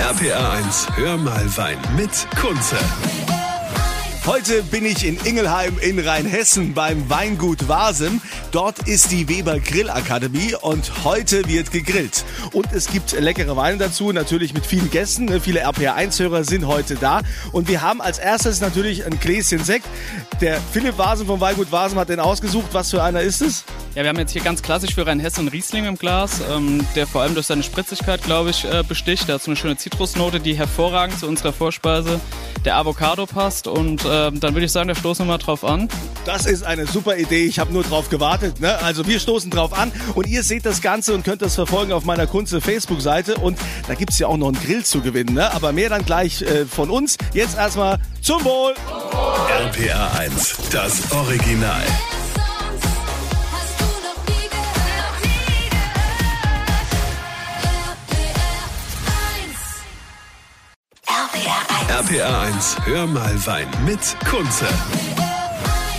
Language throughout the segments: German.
RPA 1, hör mal Wein mit Kunze. Heute bin ich in Ingelheim in Rheinhessen beim Weingut Wasem. Dort ist die Weber Grillakademie und heute wird gegrillt. Und es gibt leckere Weine dazu, natürlich mit vielen Gästen. Viele RPA1-Hörer sind heute da. Und wir haben als erstes natürlich ein Gläschen Sekt. Der Philipp Wasem vom Weingut Wasem hat den ausgesucht. Was für einer ist es? Ja, wir haben jetzt hier ganz klassisch für Rheinhessen Riesling im Glas, ähm, der vor allem durch seine Spritzigkeit, glaube ich, äh, besticht. So eine schöne Zitrusnote, die hervorragend zu unserer Vorspeise der Avocado passt. Und äh, dann würde ich sagen, da stoßen wir mal drauf an. Das ist eine super Idee. Ich habe nur drauf gewartet. Ne? Also wir stoßen drauf an und ihr seht das Ganze und könnt das verfolgen auf meiner Kunze Facebook-Seite. Und da gibt es ja auch noch einen Grill zu gewinnen. Ne? Aber mehr dann gleich äh, von uns. Jetzt erstmal zum Wohl. RPA 1, das Original. RPA 1, hör mal Wein mit Kunze.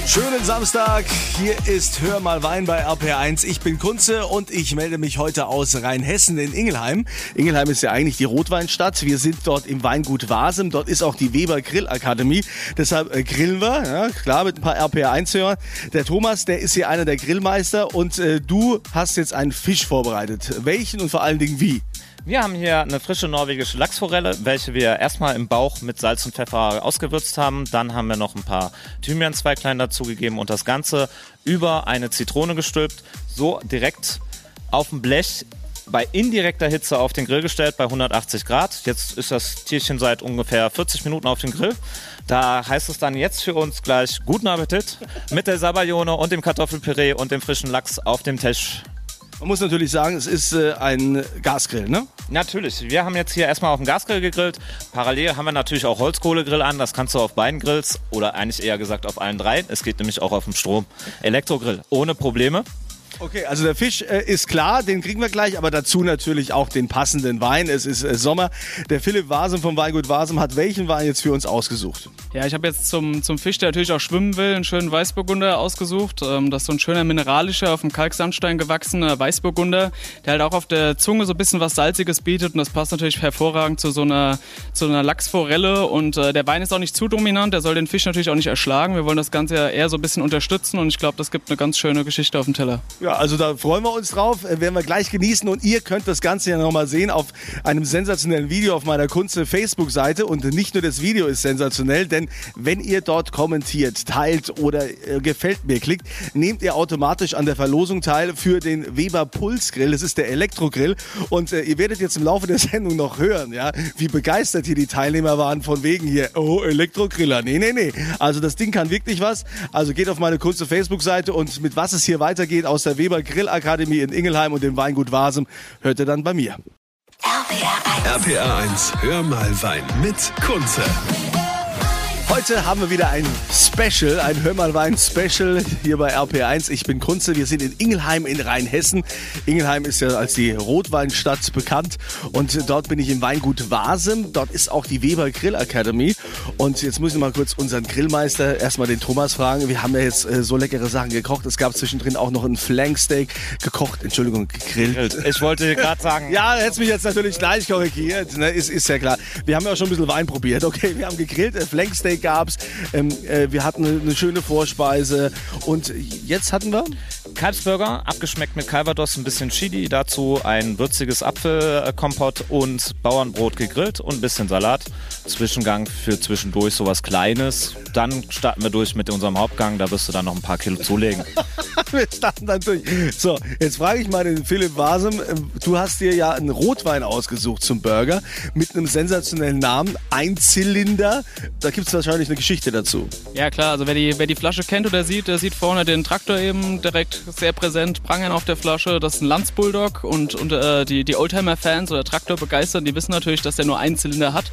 Schönen Samstag, hier ist Hör mal Wein bei RPR1. Ich bin Kunze und ich melde mich heute aus Rheinhessen in Ingelheim. Ingelheim ist ja eigentlich die Rotweinstadt. Wir sind dort im Weingut Wasem. Dort ist auch die Weber Grillakademie. Deshalb äh, grillen wir, ja, klar, mit ein paar RPR1-Hörern. Der Thomas, der ist hier einer der Grillmeister und äh, du hast jetzt einen Fisch vorbereitet. Welchen und vor allen Dingen wie? Wir haben hier eine frische norwegische Lachsforelle, welche wir erstmal im Bauch mit Salz und Pfeffer ausgewürzt haben. Dann haben wir noch ein paar Thymian-Zweiglein dazugegeben und das Ganze über eine Zitrone gestülpt, so direkt auf dem Blech bei indirekter Hitze auf den Grill gestellt bei 180 Grad. Jetzt ist das Tierchen seit ungefähr 40 Minuten auf dem Grill. Da heißt es dann jetzt für uns gleich guten Appetit mit der Sabayone und dem Kartoffelpüree und dem frischen Lachs auf dem Tisch. Man muss natürlich sagen, es ist äh, ein Gasgrill, ne? Natürlich. Wir haben jetzt hier erstmal auf dem Gasgrill gegrillt. Parallel haben wir natürlich auch Holzkohlegrill an. Das kannst du auf beiden Grills oder eigentlich eher gesagt auf allen drei. Es geht nämlich auch auf dem Strom. Elektrogrill ohne Probleme. Okay, also der Fisch äh, ist klar, den kriegen wir gleich, aber dazu natürlich auch den passenden Wein. Es ist äh, Sommer. Der Philipp Wasem vom Weingut Wasem hat welchen Wein jetzt für uns ausgesucht? Ja, ich habe jetzt zum, zum Fisch, der natürlich auch schwimmen will, einen schönen Weißburgunder ausgesucht. Ähm, das ist so ein schöner mineralischer, auf dem Kalksandstein gewachsener Weißburgunder, der halt auch auf der Zunge so ein bisschen was Salziges bietet und das passt natürlich hervorragend zu so einer, zu einer Lachsforelle und äh, der Wein ist auch nicht zu dominant, der soll den Fisch natürlich auch nicht erschlagen. Wir wollen das Ganze ja eher so ein bisschen unterstützen und ich glaube, das gibt eine ganz schöne Geschichte auf dem Teller. Ja, also da freuen wir uns drauf, äh, werden wir gleich genießen und ihr könnt das Ganze ja nochmal sehen auf einem sensationellen Video auf meiner Kunze Facebook-Seite und nicht nur das Video ist sensationell, denn wenn ihr dort kommentiert, teilt oder äh, gefällt mir klickt, nehmt ihr automatisch an der Verlosung teil für den Weber Pulsgrill, das ist der Elektrogrill. Und äh, ihr werdet jetzt im Laufe der Sendung noch hören, ja, wie begeistert hier die Teilnehmer waren von wegen hier, oh, Elektrogriller, nee, nee, nee, also das Ding kann wirklich was, also geht auf meine Kunze Facebook-Seite und mit was es hier weitergeht aus der Weber Grillakademie in Ingelheim und dem Weingut Wasem hört ihr dann bei mir. RPA 1. RPA 1, hör mal Wein mit Kunze. Heute haben wir wieder ein Special, ein Hör mal Wein Special hier bei RP1. Ich bin Kunze, wir sind in Ingelheim in Rheinhessen. Ingelheim ist ja als die Rotweinstadt bekannt und dort bin ich im Weingut Wasem. Dort ist auch die Weber Grill Academy und jetzt muss ich mal kurz unseren Grillmeister, erstmal den Thomas fragen. Wir haben ja jetzt äh, so leckere Sachen gekocht. Es gab zwischendrin auch noch ein Flanksteak gekocht, Entschuldigung, gegrillt. Ich wollte gerade sagen. ja, hättest mich jetzt natürlich gleich korrigiert, ne? ist, ist ja klar. Wir haben ja auch schon ein bisschen Wein probiert. Okay, wir haben gegrillt, äh, Flanksteak Steak gab's. Ähm, äh, wir hatten eine, eine, schöne Vorspeise. Und jetzt hatten wir? Kalbsburger, abgeschmeckt mit Calvados, ein bisschen Chili. Dazu ein würziges Apfelkompott und Bauernbrot gegrillt und ein bisschen Salat. Zwischengang für zwischendurch sowas Kleines. Dann starten wir durch mit unserem Hauptgang. Da wirst du dann noch ein paar Kilo zulegen. wir starten dann durch. So, jetzt frage ich mal den Philipp Wasem. Ähm, du hast dir ja einen Rotwein ausgesucht zum Burger mit einem sensationellen Namen. Ein Zylinder. Da gibt es wahrscheinlich eine Geschichte dazu. Ja klar, also wer die, wer die Flasche kennt oder sieht, der sieht vorne den Traktor eben direkt sehr präsent, Prangern auf der Flasche. Das ist ein Landsbulldog und, und äh, die, die Oldtimer-Fans oder Traktor begeistern, die wissen natürlich, dass der nur einen Zylinder hat,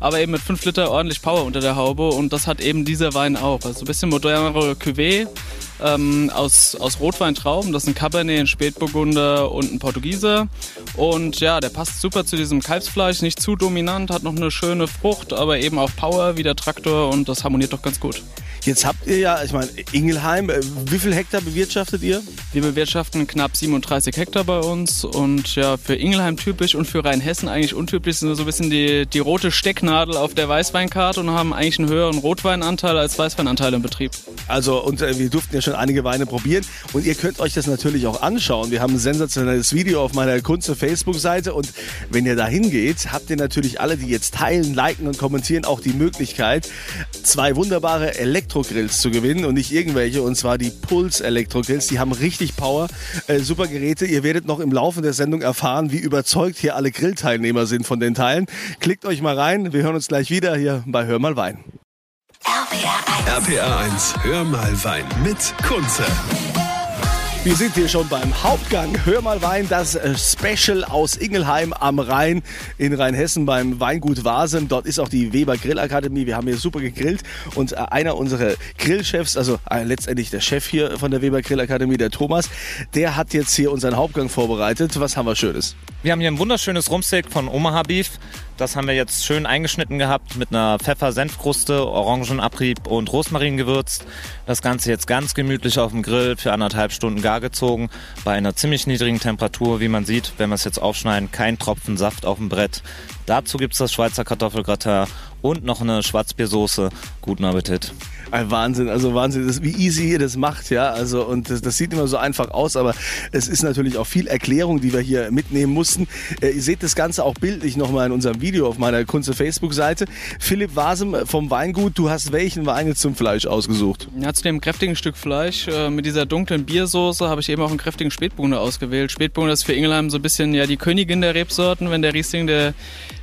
aber eben mit 5 Liter ordentlich Power unter der Haube und das hat eben dieser Wein auch. Also ein bisschen modernere Cuvée ähm, aus, aus Rotweintrauben. Das ist ein Cabernet, ein Spätburgunder und ein Portugieser. Und ja, der passt super zu diesem Kalbsfleisch, nicht zu dominant, hat noch eine schöne Frucht, aber eben auch Power wie der Traktor und das harmoniert doch ganz gut. Jetzt habt ihr ja, ich meine, Ingelheim, äh, wie viel Hektar bewirtschaftet ihr? Wir bewirtschaften knapp 37 Hektar bei uns und ja, für Ingelheim typisch und für Rheinhessen eigentlich untypisch sind wir so ein bisschen die, die rote Stecknadel auf der Weißweinkarte und haben eigentlich einen höheren Rotweinanteil als Weißweinanteil im Betrieb. Also, und äh, wir durften ja schon einige Weine probieren und ihr könnt euch das natürlich auch anschauen. Wir haben ein sensationelles Video auf meiner Kunze Facebook-Seite und wenn ihr da hingeht, habt ihr natürlich alle, die jetzt teilen, liken und kommentieren, auch die Möglichkeit, zwei wunderbare Elektrogrills zu gewinnen und nicht irgendwelche und zwar die Puls Elektrogrills. Die haben richtig Power, äh, super Geräte. Ihr werdet noch im Laufe der Sendung erfahren, wie überzeugt hier alle Grillteilnehmer sind von den Teilen. Klickt euch mal rein. Wir hören uns gleich wieder hier bei Hör mal Wein. RPR 1. RPR 1, Hör mal Wein mit Kunze. Wir sind hier schon beim Hauptgang. Hör mal Wein, das äh, Special aus Ingelheim am Rhein in Rheinhessen beim Weingut Wasem. Dort ist auch die Weber Grillakademie. Wir haben hier super gegrillt und äh, einer unserer Grillchefs, also äh, letztendlich der Chef hier von der Weber Grillakademie, der Thomas, der hat jetzt hier unseren Hauptgang vorbereitet. Was haben wir Schönes? Wir haben hier ein wunderschönes Rumsteak von Omaha Beef. Das haben wir jetzt schön eingeschnitten gehabt mit einer Pfeffer-Senfkruste, Orangenabrieb und Rosmarin gewürzt. Das Ganze jetzt ganz gemütlich auf dem Grill für anderthalb Stunden gar gezogen. Bei einer ziemlich niedrigen Temperatur, wie man sieht, wenn wir es jetzt aufschneiden, kein Tropfen Saft auf dem Brett. Dazu gibt es das Schweizer Kartoffelgratin und noch eine Schwarzbiersoße. Guten Appetit. Ein Wahnsinn, also Wahnsinn, das, wie easy ihr das macht, ja. Also und das, das, sieht immer so einfach aus, aber es ist natürlich auch viel Erklärung, die wir hier mitnehmen mussten. Äh, ihr seht das Ganze auch bildlich nochmal in unserem Video auf meiner Kunze Facebook-Seite. Philipp Wasem vom Weingut, du hast welchen Wein jetzt zum Fleisch ausgesucht? Ja, zu dem kräftigen Stück Fleisch äh, mit dieser dunklen Biersoße habe ich eben auch einen kräftigen Spätburgunder ausgewählt. Spätburgunder ist für Ingelheim so ein bisschen ja die Königin der Rebsorten, wenn der Riesling der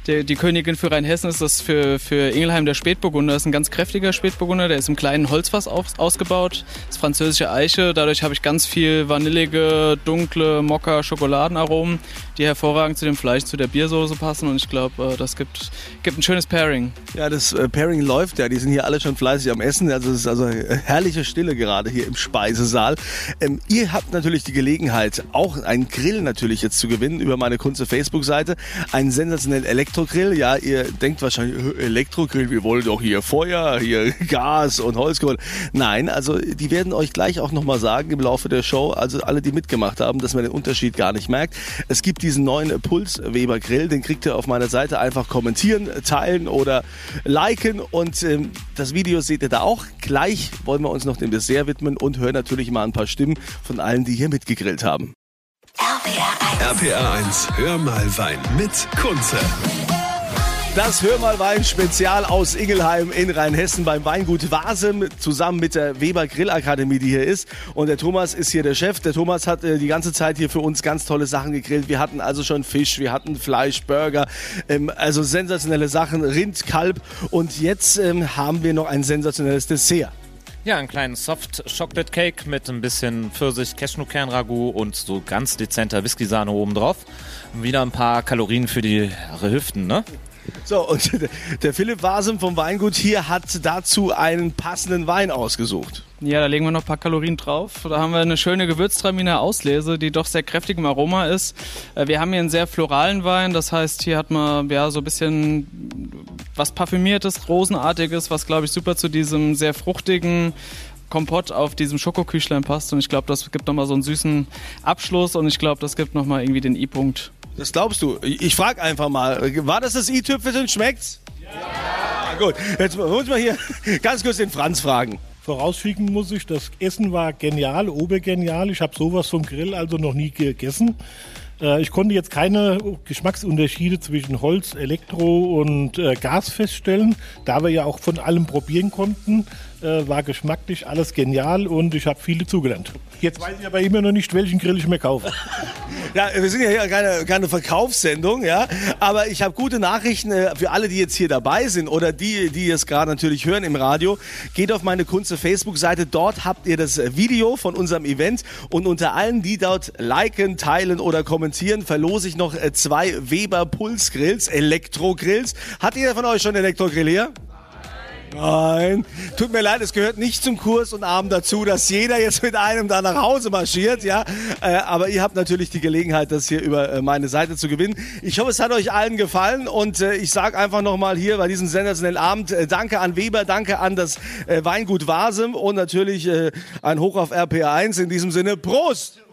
der, die Königin für Rheinhessen ist das für, für Ingelheim der Spätburgunder. Das ist ein ganz kräftiger Spätburgunder, der ist im kleinen Holzfass aus, ausgebaut. Das ist französische Eiche. Dadurch habe ich ganz viel vanillige, dunkle Mokka, Schokoladenaromen, die hervorragend zu dem Fleisch, zu der Biersoße passen. Und ich glaube, äh, das gibt, gibt ein schönes Pairing. Ja, das äh, Pairing läuft ja. Die sind hier alle schon fleißig am Essen. Also es ist also herrliche Stille gerade hier im Speisesaal. Ähm, ihr habt natürlich die Gelegenheit, auch einen Grill natürlich jetzt zu gewinnen über meine Kunze Facebook-Seite. Einen sensationellen Elektrogrill. Ja, ihr denkt wahrscheinlich, Elektrogrill, wir wollen doch hier Feuer, hier Gas und Holzkohle. Nein, also die werden euch gleich auch nochmal sagen im Laufe der Show, also alle, die mitgemacht haben, dass man den Unterschied gar nicht merkt. Es gibt diesen neuen Puls Weber Grill, den kriegt ihr auf meiner Seite einfach kommentieren, teilen oder liken und ähm, das Video seht ihr da auch. Gleich wollen wir uns noch dem Dessert widmen und hören natürlich mal ein paar Stimmen von allen, die hier mitgegrillt haben. RPR 1. RPR 1, hör mal Wein mit Kunze. Das Hör mal Wein Spezial aus Ingelheim in Rheinhessen beim Weingut Wasem zusammen mit der Weber Grillakademie, die hier ist. Und der Thomas ist hier der Chef. Der Thomas hat äh, die ganze Zeit hier für uns ganz tolle Sachen gegrillt. Wir hatten also schon Fisch, wir hatten Fleisch, Burger, ähm, also sensationelle Sachen, Rind, Kalb. Und jetzt ähm, haben wir noch ein sensationelles Dessert. Ja, einen kleinen Soft Chocolate Cake mit ein bisschen Pfirsich, Cashewkern Ragout und so ganz dezenter Whisky-Sahne oben drauf. Wieder ein paar Kalorien für die Hüften, ne? So, und der Philipp Wasem vom Weingut hier hat dazu einen passenden Wein ausgesucht. Ja, da legen wir noch ein paar Kalorien drauf. Da haben wir eine schöne Gewürztraminer Auslese, die doch sehr kräftig im Aroma ist. Äh, wir haben hier einen sehr floralen Wein, das heißt, hier hat man ja so ein bisschen was parfümiertes, rosenartiges, was glaube ich super zu diesem sehr fruchtigen Kompott auf diesem Schokoküchlein passt und ich glaube, das gibt nochmal so einen süßen Abschluss und ich glaube, das gibt nochmal irgendwie den I-Punkt. Das glaubst du? Ich frage einfach mal, war das das i-Tüpfelchen? Schmeckt's? Ja. Gut, jetzt muss wir hier ganz kurz den Franz fragen. Vorausschicken muss ich, das Essen war genial, obergenial. Ich habe sowas vom Grill also noch nie gegessen. Äh, ich konnte jetzt keine Geschmacksunterschiede zwischen Holz, Elektro und äh, Gas feststellen, da wir ja auch von allem probieren konnten äh, war geschmacklich alles genial und ich habe viele zugelernt. Jetzt weiß ich aber immer noch nicht, welchen Grill ich mir kaufe. ja, wir sind ja hier keine, keine Verkaufssendung, ja, aber ich habe gute Nachrichten äh, für alle, die jetzt hier dabei sind oder die, die es gerade natürlich hören im Radio. Geht auf meine Kunze Facebook-Seite, dort habt ihr das Video von unserem Event und unter allen, die dort liken, teilen oder kommentieren, verlose ich noch äh, zwei Weber Pulsgrills, Elektrogrills. Hat jeder von euch schon Elektrogrill hier? Nein, tut mir leid, es gehört nicht zum Kurs und Abend dazu, dass jeder jetzt mit einem da nach Hause marschiert, ja. Äh, aber ihr habt natürlich die Gelegenheit, das hier über äh, meine Seite zu gewinnen. Ich hoffe, es hat euch allen gefallen und äh, ich sage einfach nochmal hier bei diesem sensationellen Abend Danke an Weber, danke an das Weingut Wasem und natürlich ein Hoch auf RPA 1. In diesem Sinne, Prost!